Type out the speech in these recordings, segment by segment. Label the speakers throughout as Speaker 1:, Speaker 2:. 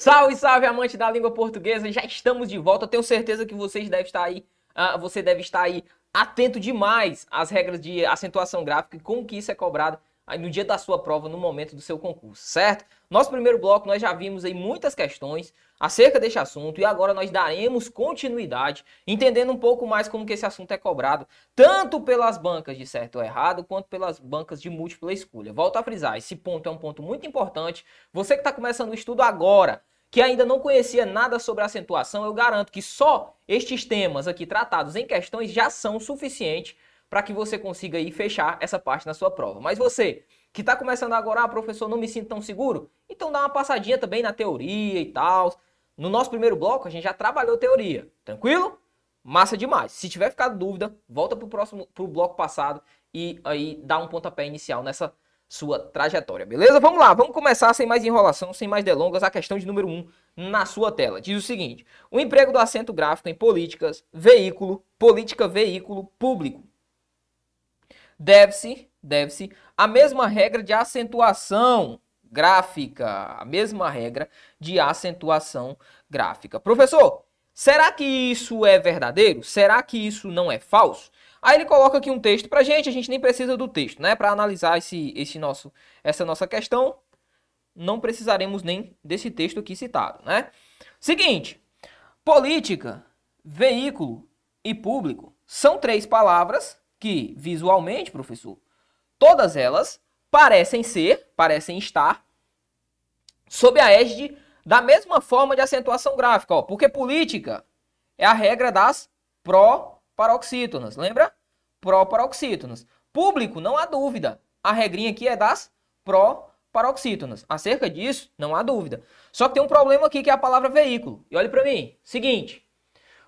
Speaker 1: Salve, salve, amante da língua portuguesa! Já estamos de volta. Tenho certeza que vocês devem estar aí, uh, você deve estar aí atento demais às regras de acentuação gráfica e como que isso é cobrado no dia da sua prova, no momento do seu concurso, certo? Nosso primeiro bloco nós já vimos aí muitas questões acerca deste assunto e agora nós daremos continuidade, entendendo um pouco mais como que esse assunto é cobrado, tanto pelas bancas de certo ou errado, quanto pelas bancas de múltipla escolha. Volto a frisar, esse ponto é um ponto muito importante. Você que está começando o estudo agora, que ainda não conhecia nada sobre acentuação, eu garanto que só estes temas aqui tratados em questões já são suficientes para que você consiga aí fechar essa parte na sua prova. Mas você que está começando agora, ah, professor, não me sinto tão seguro, então dá uma passadinha também na teoria e tal. No nosso primeiro bloco a gente já trabalhou teoria, tranquilo? Massa demais. Se tiver ficado dúvida, volta para o próximo, pro bloco passado e aí dá um pontapé inicial nessa sua trajetória, beleza? Vamos lá, vamos começar sem mais enrolação, sem mais delongas, a questão de número 1 um na sua tela. Diz o seguinte: o emprego do acento gráfico em políticas, veículo, política, veículo, público. Deve-se, deve-se, a mesma regra de acentuação gráfica, a mesma regra de acentuação gráfica. Professor, será que isso é verdadeiro? Será que isso não é falso? Aí ele coloca aqui um texto pra gente, a gente nem precisa do texto, né? Para analisar esse, esse nosso, essa nossa questão, não precisaremos nem desse texto aqui citado, né? Seguinte, política, veículo e público são três palavras que, visualmente, professor, todas elas parecem ser, parecem estar sob a égide da mesma forma de acentuação gráfica, ó, porque política é a regra das pró paroxítonas. Lembra? Pró-paroxítonas. Público, não há dúvida. A regrinha aqui é das pró-paroxítonas. Acerca disso, não há dúvida. Só que tem um problema aqui que é a palavra veículo. E olhe para mim. Seguinte.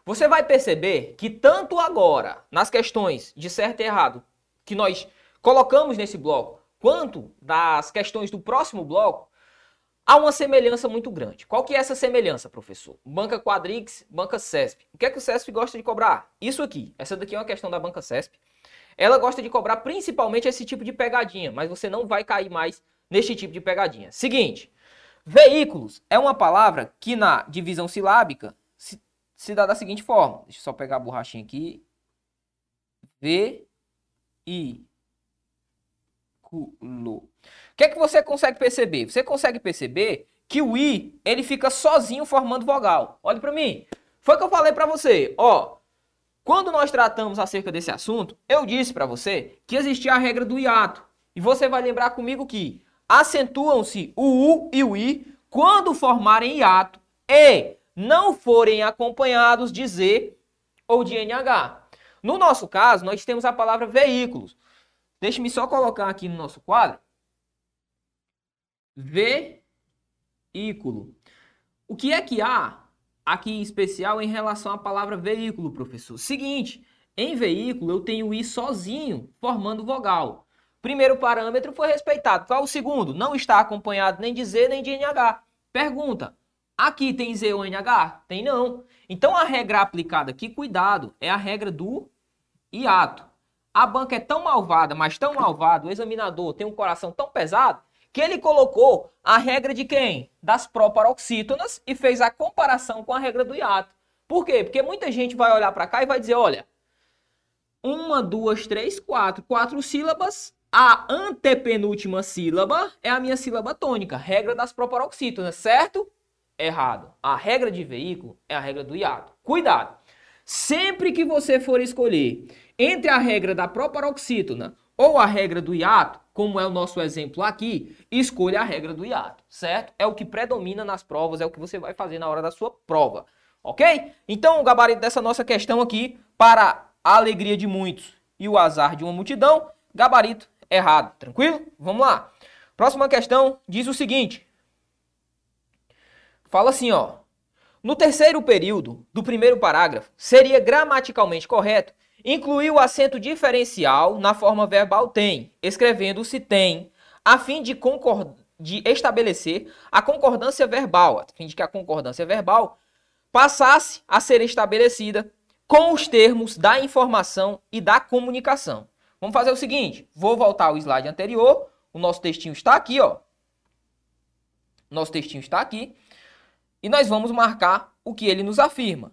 Speaker 1: Você vai perceber que tanto agora, nas questões de certo e errado, que nós colocamos nesse bloco, quanto das questões do próximo bloco, Há uma semelhança muito grande. Qual que é essa semelhança, professor? Banca Quadrix, Banca CESP. O que é que o CESP gosta de cobrar? Isso aqui. Essa daqui é uma questão da Banca CESP. Ela gosta de cobrar principalmente esse tipo de pegadinha, mas você não vai cair mais neste tipo de pegadinha. Seguinte, veículos é uma palavra que na divisão silábica se, se dá da seguinte forma. Deixa eu só pegar a borrachinha aqui. V, I, O que é que você consegue perceber? Você consegue perceber que o i ele fica sozinho formando vogal. Olhe para mim. Foi o que eu falei para você. Ó, quando nós tratamos acerca desse assunto, eu disse para você que existia a regra do hiato. E você vai lembrar comigo que acentuam-se o u e o i quando formarem hiato e não forem acompanhados de z ou de nh. No nosso caso, nós temos a palavra veículos. Deixe-me só colocar aqui no nosso quadro veículo. O que é que há aqui em especial em relação à palavra veículo, professor? Seguinte, em veículo eu tenho i sozinho, formando vogal. Primeiro parâmetro foi respeitado. Qual o segundo? Não está acompanhado nem de Z nem de NH. Pergunta, aqui tem Z ou NH? Tem não. Então a regra aplicada aqui, cuidado, é a regra do hiato. A banca é tão malvada, mas tão malvada, o examinador tem um coração tão pesado, que ele colocou a regra de quem? Das proparoxítonas e fez a comparação com a regra do hiato. Por quê? Porque muita gente vai olhar para cá e vai dizer, olha, uma, duas, três, quatro, quatro sílabas, a antepenúltima sílaba é a minha sílaba tônica, regra das proparoxítonas, certo? Errado. A regra de veículo é a regra do hiato. Cuidado! Sempre que você for escolher entre a regra da proparoxítona ou a regra do hiato, como é o nosso exemplo aqui, escolha a regra do hiato, certo? É o que predomina nas provas, é o que você vai fazer na hora da sua prova, ok? Então, o gabarito dessa nossa questão aqui, para a alegria de muitos e o azar de uma multidão, gabarito errado, tranquilo? Vamos lá. Próxima questão diz o seguinte. Fala assim, ó. No terceiro período do primeiro parágrafo, seria gramaticalmente correto Incluir o acento diferencial na forma verbal tem, escrevendo-se tem, a fim de, de estabelecer a concordância verbal, a fim de que a concordância verbal passasse a ser estabelecida com os termos da informação e da comunicação. Vamos fazer o seguinte, vou voltar ao slide anterior, o nosso textinho está aqui, ó. Nosso textinho está aqui. E nós vamos marcar o que ele nos afirma.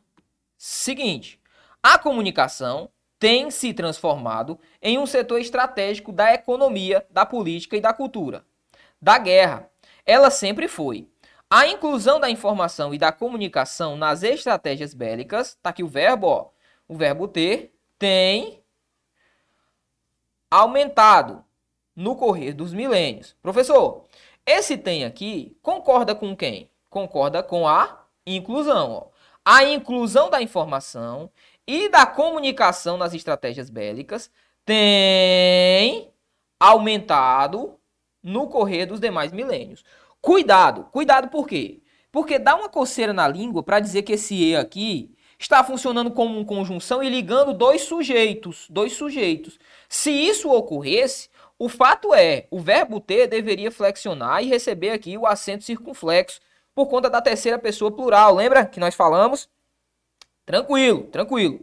Speaker 1: Seguinte, a comunicação tem se transformado em um setor estratégico da economia, da política e da cultura. Da guerra, ela sempre foi. A inclusão da informação e da comunicação nas estratégias bélicas, tá aqui o verbo, ó, o verbo ter, tem aumentado no correr dos milênios. Professor, esse tem aqui concorda com quem? Concorda com a inclusão. Ó. A inclusão da informação e da comunicação nas estratégias bélicas tem aumentado no correr dos demais milênios. Cuidado, cuidado por quê? Porque dá uma coceira na língua para dizer que esse E aqui está funcionando como uma conjunção e ligando dois sujeitos, dois sujeitos. Se isso ocorresse, o fato é, o verbo ter deveria flexionar e receber aqui o acento circunflexo por conta da terceira pessoa plural. Lembra que nós falamos? Tranquilo, tranquilo.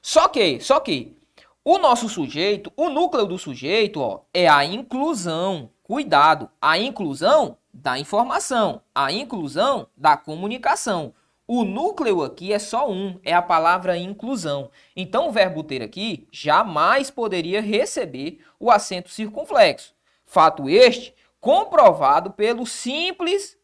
Speaker 1: Só que, só que o nosso sujeito, o núcleo do sujeito, ó, é a inclusão. Cuidado, a inclusão da informação, a inclusão da comunicação. O núcleo aqui é só um, é a palavra inclusão. Então o verbo ter aqui jamais poderia receber o acento circunflexo. Fato este comprovado pelo simples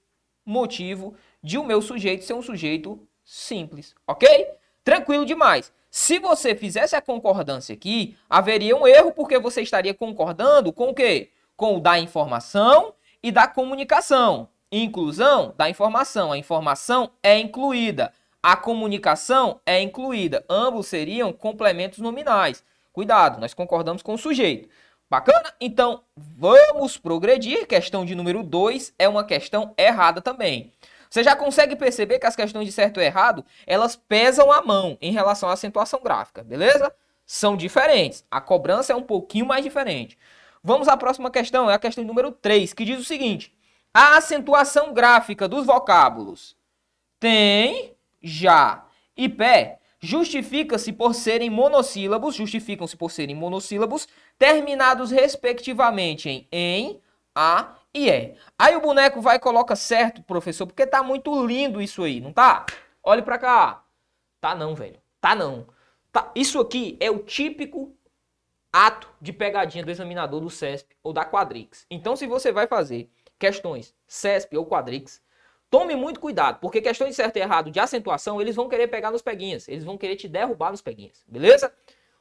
Speaker 1: motivo de o meu sujeito ser um sujeito simples, ok? Tranquilo demais. Se você fizesse a concordância aqui, haveria um erro porque você estaria concordando com o quê? Com o da informação e da comunicação. Inclusão da informação. A informação é incluída. A comunicação é incluída. Ambos seriam complementos nominais. Cuidado, nós concordamos com o sujeito. Bacana? Então, vamos progredir. Questão de número 2 é uma questão errada também. Você já consegue perceber que as questões de certo e errado, elas pesam a mão em relação à acentuação gráfica, beleza? São diferentes. A cobrança é um pouquinho mais diferente. Vamos à próxima questão, é a questão número 3, que diz o seguinte: a acentuação gráfica dos vocábulos tem, já e pé justifica-se por serem monossílabos, justificam-se por serem monossílabos, terminados respectivamente em em, a e é. Aí o boneco vai e coloca certo, professor, porque tá muito lindo isso aí, não tá? Olhe para cá. Tá não, velho. Tá não. Tá. Isso aqui é o típico ato de pegadinha do examinador do CESP ou da Quadrix. Então, se você vai fazer questões CESP ou Quadrix, tome muito cuidado, porque questões de certo e errado de acentuação, eles vão querer pegar nos peguinhas, eles vão querer te derrubar nos peguinhas, beleza?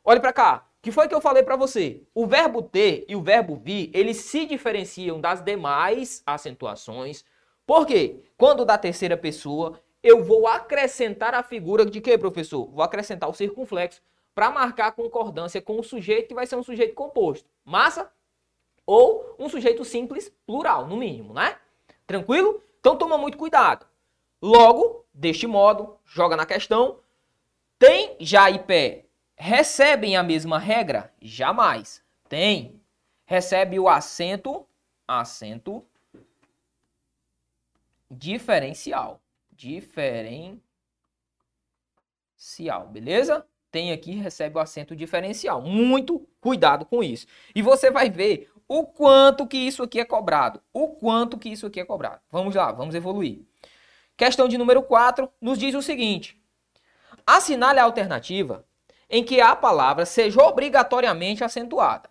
Speaker 1: Olhe para cá. que foi que eu falei para você? O verbo ter e o verbo vir, eles se diferenciam das demais acentuações. Por quê? Quando da terceira pessoa, eu vou acrescentar a figura de que, professor? Vou acrescentar o circunflexo para marcar a concordância com o sujeito que vai ser um sujeito composto. Massa? Ou um sujeito simples, plural, no mínimo, né? Tranquilo? Então toma muito cuidado. Logo, deste modo, joga na questão. Tem já e pé recebem a mesma regra? Jamais. Tem. Recebe o acento, acento diferencial. Diferencial, beleza? tem aqui recebe o acento diferencial. Muito cuidado com isso. E você vai ver o quanto que isso aqui é cobrado. O quanto que isso aqui é cobrado. Vamos lá, vamos evoluir. Questão de número 4 nos diz o seguinte: assinale a alternativa em que a palavra seja obrigatoriamente acentuada.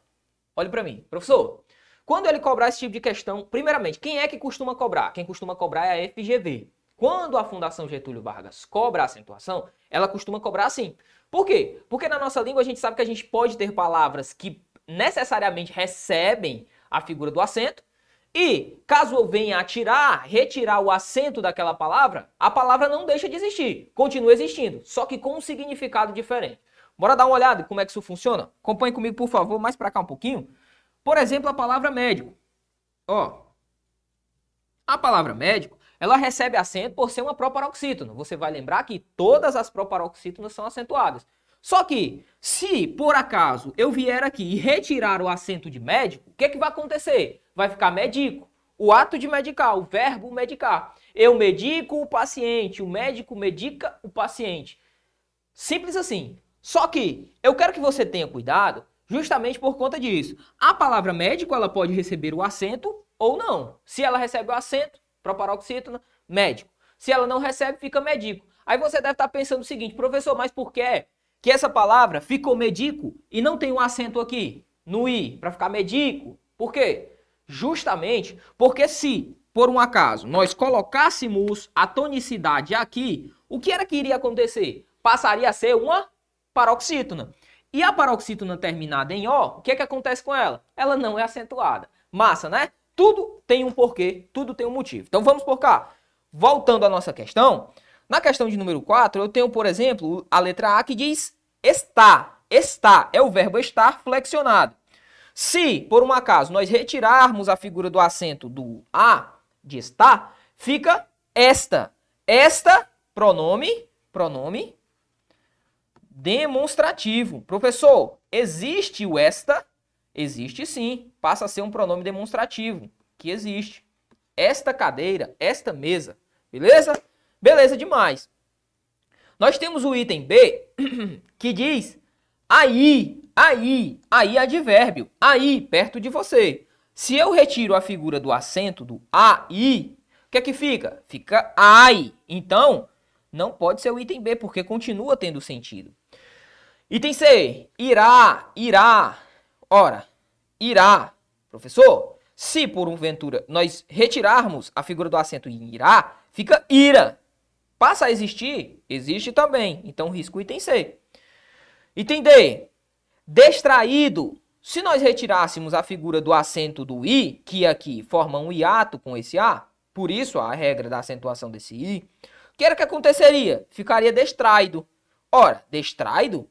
Speaker 1: Olhe para mim, professor. Quando ele cobrar esse tipo de questão, primeiramente, quem é que costuma cobrar? Quem costuma cobrar é a FGV. Quando a Fundação Getúlio Vargas cobra a acentuação, ela costuma cobrar assim. Por quê? Porque na nossa língua a gente sabe que a gente pode ter palavras que necessariamente recebem a figura do acento e caso eu venha a tirar, retirar o acento daquela palavra, a palavra não deixa de existir, continua existindo, só que com um significado diferente. Bora dar uma olhada como é que isso funciona? Acompanhe comigo, por favor, mais para cá um pouquinho. Por exemplo, a palavra médico. Ó, a palavra médico, ela recebe acento por ser uma proparoxítona. Você vai lembrar que todas as proparoxítonas são acentuadas. Só que, se por acaso eu vier aqui e retirar o acento de médico, o que, é que vai acontecer? Vai ficar medico. O ato de medicar, o verbo medicar. Eu medico o paciente, o médico medica o paciente. Simples assim. Só que eu quero que você tenha cuidado justamente por conta disso. A palavra médico ela pode receber o acento ou não. Se ela recebe o acento, proparoxítona, médico. Se ela não recebe, fica medico. Aí você deve estar pensando o seguinte, professor, mas por que que essa palavra ficou medico e não tem um acento aqui no i para ficar medico? Por quê? Justamente porque se, por um acaso, nós colocássemos a tonicidade aqui, o que era que iria acontecer? Passaria a ser uma paroxítona. E a paroxítona terminada em O, o que é que acontece com ela? Ela não é acentuada. Massa, né? Tudo tem um porquê, tudo tem um motivo. Então vamos por cá. Voltando à nossa questão, na questão de número 4, eu tenho, por exemplo, a letra A que diz está. Está é o verbo estar flexionado. Se, por um acaso, nós retirarmos a figura do acento do A, de está, fica esta. Esta, pronome, pronome demonstrativo. Professor, existe o esta? Existe sim. Passa a ser um pronome demonstrativo, que existe. Esta cadeira, esta mesa. Beleza? Beleza demais. Nós temos o item B, que diz aí, aí, aí advérbio, aí, perto de você. Se eu retiro a figura do acento do aí, o que é que fica? Fica ai. Então, não pode ser o item B, porque continua tendo sentido. Item C, irá, irá. Ora, irá. Professor, se por um ventura nós retirarmos a figura do acento em irá, fica ira. Passa a existir? Existe também. Então, risco item C. Item D. Distraído. Se nós retirássemos a figura do acento do i, que aqui forma um hiato com esse a, por isso a regra da acentuação desse i, o que era que aconteceria? Ficaria distraído. Ora, distraído,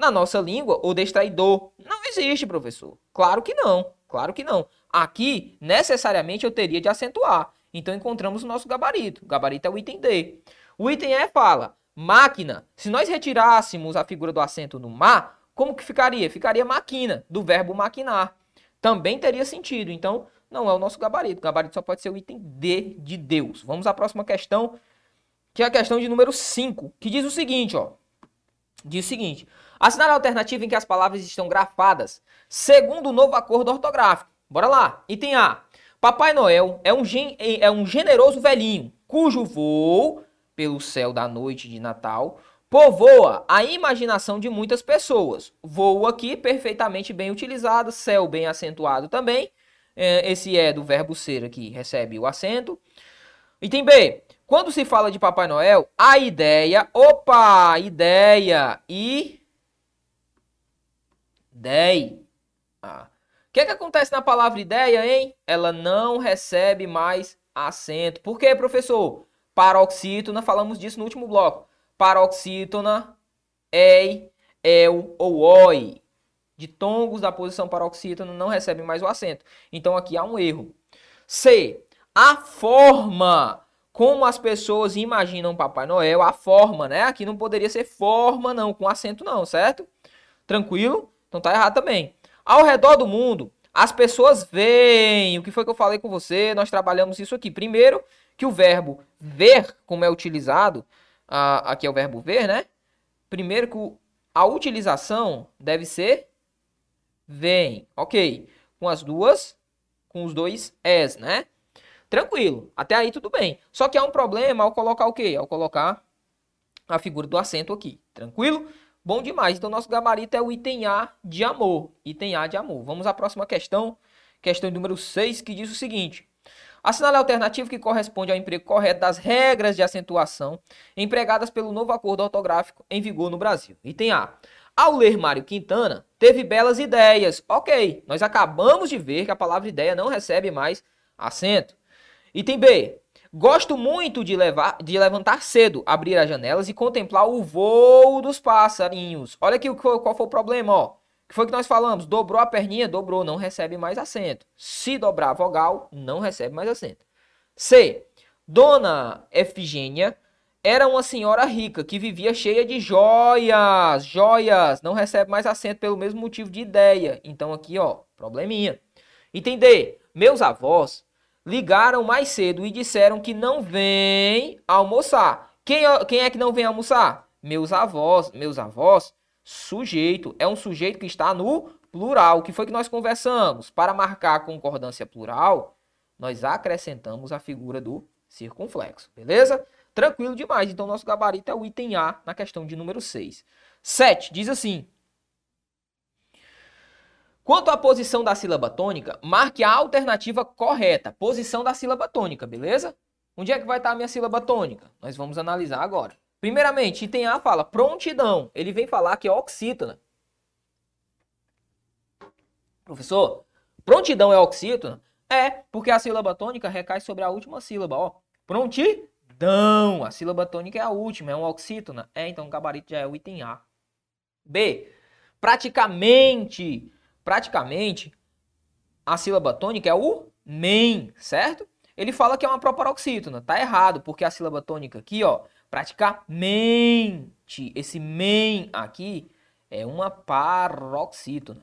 Speaker 1: na nossa língua, o distraidor não existe, professor. Claro que não. Claro que não. Aqui, necessariamente, eu teria de acentuar. Então, encontramos o nosso gabarito. O gabarito é o item D. O item E fala máquina. Se nós retirássemos a figura do acento no ma, como que ficaria? Ficaria máquina, do verbo maquinar. Também teria sentido. Então, não é o nosso gabarito. O gabarito só pode ser o item D de Deus. Vamos à próxima questão, que é a questão de número 5, que diz o seguinte, ó. Diz o seguinte: assinale a alternativa em que as palavras estão grafadas, segundo o novo acordo ortográfico. Bora lá. Item A. Papai Noel é um, gen é um generoso velhinho, cujo voo pelo céu da noite de Natal, povoa a imaginação de muitas pessoas. Voo aqui perfeitamente bem utilizado, céu bem acentuado também. É, esse é do verbo ser aqui, recebe o acento. Item B. Quando se fala de Papai Noel, a ideia, opa, ideia e dei. Ah. O que, é que acontece na palavra ideia, hein? Ela não recebe mais acento. Por quê, professor? paroxítona, falamos disso no último bloco. Paroxítona, ei, el ou oi. De tongos da posição paroxítona não recebe mais o acento. Então aqui há um erro. C. A forma como as pessoas imaginam Papai Noel, a forma, né? Aqui não poderia ser forma não, com acento não, certo? Tranquilo? Então tá errado também. Ao redor do mundo, as pessoas veem. O que foi que eu falei com você? Nós trabalhamos isso aqui. Primeiro, que o verbo ver, como é utilizado, uh, aqui é o verbo ver, né? Primeiro que a utilização deve ser vem, ok? Com as duas, com os dois es, né? Tranquilo, até aí tudo bem. Só que há um problema ao colocar o quê? Ao colocar a figura do acento aqui, tranquilo? Bom demais, então nosso gabarito é o item A de amor, item A de amor. Vamos à próxima questão, questão número 6, que diz o seguinte. Assinale a alternativa que corresponde ao emprego correto das regras de acentuação empregadas pelo novo acordo ortográfico em vigor no Brasil. Item A. Ao ler Mário Quintana, teve belas ideias. Ok, nós acabamos de ver que a palavra ideia não recebe mais acento. Item B. Gosto muito de, levar, de levantar cedo, abrir as janelas e contemplar o voo dos passarinhos. Olha aqui qual foi o problema, ó que foi que nós falamos? Dobrou a perninha, dobrou, não recebe mais acento. Se dobrar a vogal, não recebe mais acento. C. Dona Efigênia era uma senhora rica que vivia cheia de joias. Joias. Não recebe mais acento pelo mesmo motivo de ideia. Então aqui, ó, probleminha. Entender? Meus avós ligaram mais cedo e disseram que não vem almoçar. Quem, quem é que não vem almoçar? Meus avós. Meus avós sujeito. É um sujeito que está no plural. O que foi que nós conversamos? Para marcar a concordância plural, nós acrescentamos a figura do circunflexo, beleza? Tranquilo demais. Então, nosso gabarito é o item A na questão de número 6. 7. Diz assim. Quanto à posição da sílaba tônica, marque a alternativa correta. Posição da sílaba tônica, beleza? Onde é que vai estar a minha sílaba tônica? Nós vamos analisar agora. Primeiramente, item A fala prontidão. Ele vem falar que é oxítona. Professor, prontidão é oxítona? É, porque a sílaba tônica recai sobre a última sílaba, ó. Prontidão. A sílaba tônica é a última, é um oxítona. É, então o gabarito já é o item A. B. Praticamente. Praticamente, a sílaba tônica é o men, certo? Ele fala que é uma proparoxítona. Tá errado, porque a sílaba tônica aqui, ó, praticamente, esse men aqui é uma paroxítona.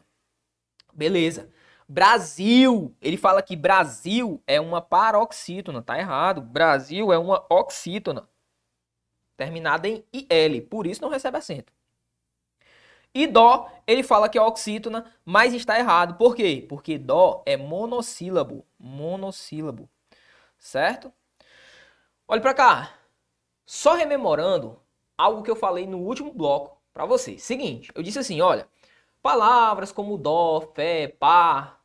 Speaker 1: Beleza. Brasil, ele fala que Brasil é uma paroxítona, tá errado. Brasil é uma oxítona, terminada em IL, por isso não recebe acento. E Dó, ele fala que é oxítona, mas está errado. Por quê? Porque Dó é monossílabo, monossílabo, certo? Olha para cá. Só rememorando algo que eu falei no último bloco para vocês. Seguinte, eu disse assim, olha, palavras como dó, fé, pá,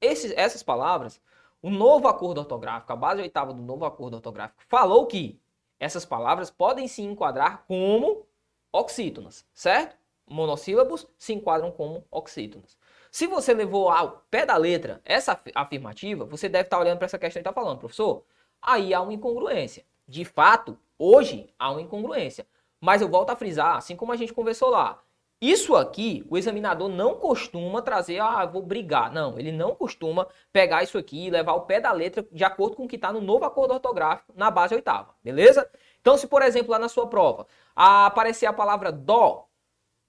Speaker 1: esses, essas palavras, o novo acordo ortográfico, a base oitava do novo acordo ortográfico, falou que essas palavras podem se enquadrar como oxítonas, certo? Monossílabos se enquadram como oxítonas. Se você levou ao pé da letra essa afirmativa, você deve estar olhando para essa questão e estar falando, professor, aí há uma incongruência. De fato, hoje há uma incongruência. Mas eu volto a frisar, assim como a gente conversou lá, isso aqui, o examinador não costuma trazer, ah, vou brigar. Não, ele não costuma pegar isso aqui e levar o pé da letra de acordo com o que está no novo acordo ortográfico na base oitava, beleza? Então, se por exemplo lá na sua prova aparecer a palavra dó,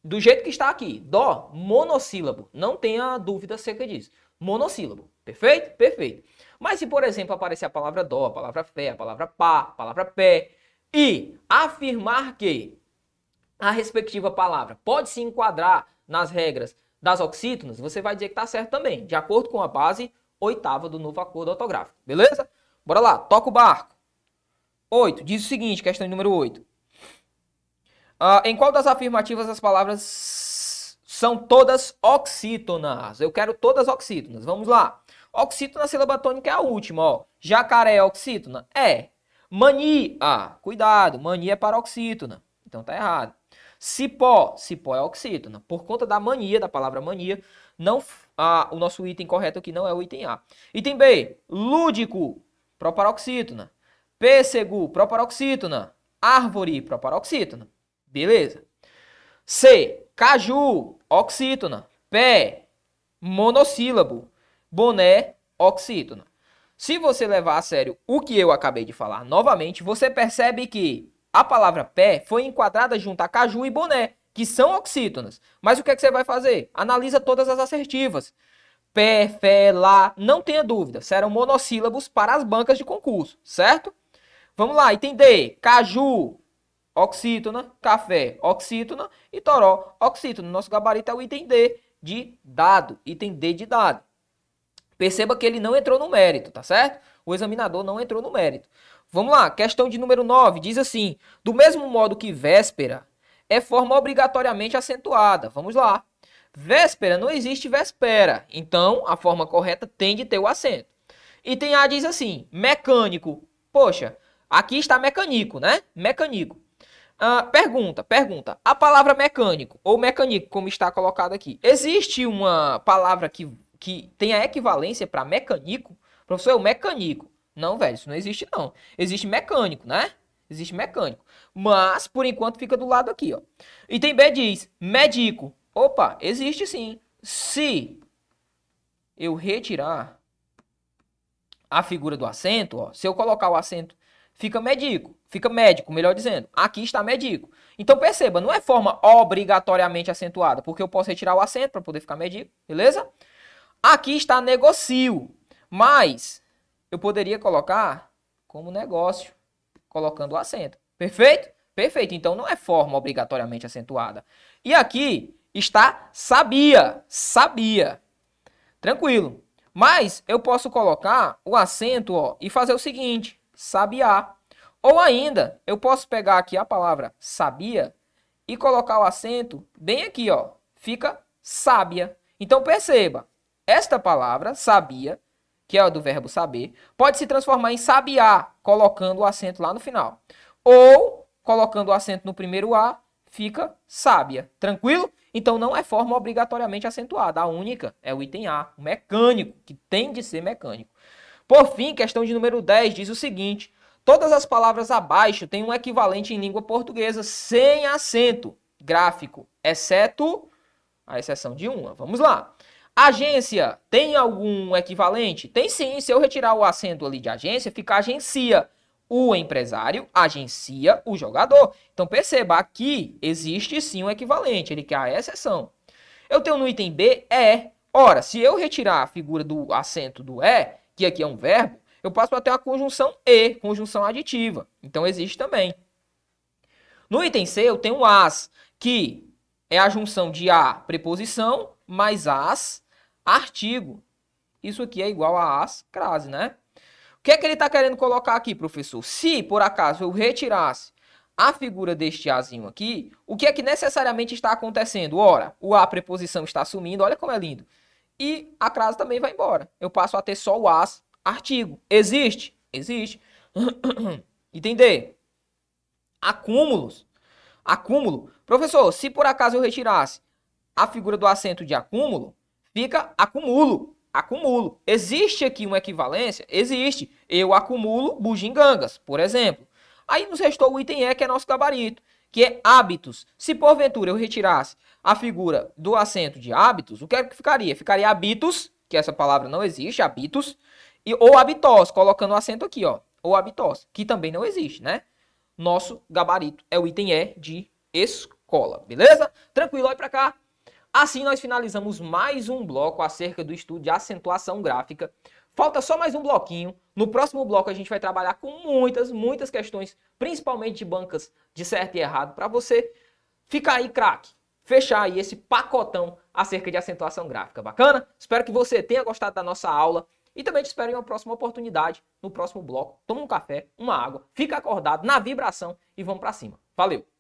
Speaker 1: do jeito que está aqui, dó, monossílabo, não tenha dúvida acerca disso. Monossílabo, perfeito? Perfeito. Mas se por exemplo aparecer a palavra dó, a palavra fé, a palavra pá, a palavra pé, e afirmar que a respectiva palavra pode se enquadrar nas regras das oxítonas, você vai dizer que está certo também, de acordo com a base oitava do novo acordo ortográfico. Beleza? Bora lá, toca o barco. 8. Diz o seguinte, questão número 8. Ah, em qual das afirmativas as palavras são todas oxítonas? Eu quero todas oxítonas. Vamos lá. Oxítona sílaba tônica é a última, ó. Jacaré é oxítona? É. Mania, cuidado, mania é paroxítona. Então tá errado. Cipó, cipó é oxítona. Por conta da mania, da palavra mania, não, ah, o nosso item correto aqui não é o item A. Item B, lúdico, proparoxítona. Pêssego, proparoxítona. Árvore, proparoxítona. Beleza. C, caju, oxítona. Pé, monossílabo. Boné, oxítona. Se você levar a sério o que eu acabei de falar novamente, você percebe que a palavra pé foi enquadrada junto a caju e boné, que são oxítonas. Mas o que, é que você vai fazer? Analisa todas as assertivas. Pé, fé, lá, não tenha dúvida, serão monossílabos para as bancas de concurso, certo? Vamos lá, item D, caju, oxítona, café, oxítona e toró, oxítona. Nosso gabarito é o item D de dado, item D de dado. Perceba que ele não entrou no mérito, tá certo? O examinador não entrou no mérito. Vamos lá, questão de número 9, diz assim: do mesmo modo que véspera é forma obrigatoriamente acentuada. Vamos lá. Véspera não existe véspera, então a forma correta tem de ter o acento. Item A diz assim: mecânico. Poxa, aqui está mecânico, né? Mecânico. Uh, pergunta, pergunta. A palavra mecânico ou mecânico, como está colocado aqui, existe uma palavra que, que tem a equivalência para mecânico? Professor, é o mecânico. Não, velho, isso não existe não. Existe mecânico, né? Existe mecânico. Mas, por enquanto, fica do lado aqui, ó. Item B diz, médico. Opa, existe sim. Se eu retirar a figura do acento, ó, se eu colocar o acento, fica médico. Fica médico, melhor dizendo. Aqui está médico. Então, perceba, não é forma obrigatoriamente acentuada, porque eu posso retirar o acento para poder ficar médico, beleza? Aqui está negocio. Mas eu poderia colocar como negócio, colocando o acento. Perfeito? Perfeito. Então não é forma obrigatoriamente acentuada. E aqui está sabia. Sabia. Tranquilo. Mas eu posso colocar o acento ó, e fazer o seguinte: sabiá. Ou ainda, eu posso pegar aqui a palavra sabia e colocar o acento bem aqui, ó. Fica sábia. Então perceba, esta palavra, sabia, que é do verbo saber, pode se transformar em sabiá, colocando o acento lá no final. Ou, colocando o acento no primeiro A, fica sábia. Tranquilo? Então não é forma obrigatoriamente acentuada. A única é o item A, o mecânico, que tem de ser mecânico. Por fim, questão de número 10 diz o seguinte: todas as palavras abaixo têm um equivalente em língua portuguesa sem acento gráfico, exceto a exceção de uma. Vamos lá. Agência tem algum equivalente? Tem sim. Se eu retirar o acento ali de agência, fica agencia. O empresário agencia o jogador. Então perceba, aqui existe sim um equivalente, ele quer a exceção. Eu tenho no item B é. Ora, se eu retirar a figura do acento do é, que aqui é um verbo, eu passo para ter a conjunção e, conjunção aditiva. Então existe também. No item C eu tenho as, que é a junção de a, preposição, mais as, artigo. Isso aqui é igual a as, crase, né? O que é que ele está querendo colocar aqui, professor? Se, por acaso, eu retirasse a figura deste azinho aqui, o que é que necessariamente está acontecendo? Ora, o a preposição está sumindo, olha como é lindo. E a crase também vai embora. Eu passo a ter só o as, artigo. Existe? Existe. Entender? Acúmulos. Acúmulo. Professor, se por acaso eu retirasse a figura do acento de acúmulo, fica acumulo. Acumulo. Existe aqui uma equivalência? Existe. Eu acumulo bugigangas, por exemplo. Aí nos restou o item E, que é nosso gabarito, que é hábitos. Se porventura eu retirasse a figura do acento de hábitos, o que é que ficaria? Ficaria habitos, que essa palavra não existe, habitos, e, ou habitós, colocando o acento aqui, ó. Ou habitós, que também não existe, né? Nosso gabarito é o item E de escola, beleza? Tranquilo, olha pra cá. Assim nós finalizamos mais um bloco acerca do estudo de acentuação gráfica. Falta só mais um bloquinho. No próximo bloco a gente vai trabalhar com muitas, muitas questões, principalmente de bancas de certo e errado, para você ficar aí craque, fechar aí esse pacotão acerca de acentuação gráfica. Bacana? Espero que você tenha gostado da nossa aula e também te espero em uma próxima oportunidade, no próximo bloco. Toma um café, uma água, fica acordado na vibração e vamos para cima. Valeu!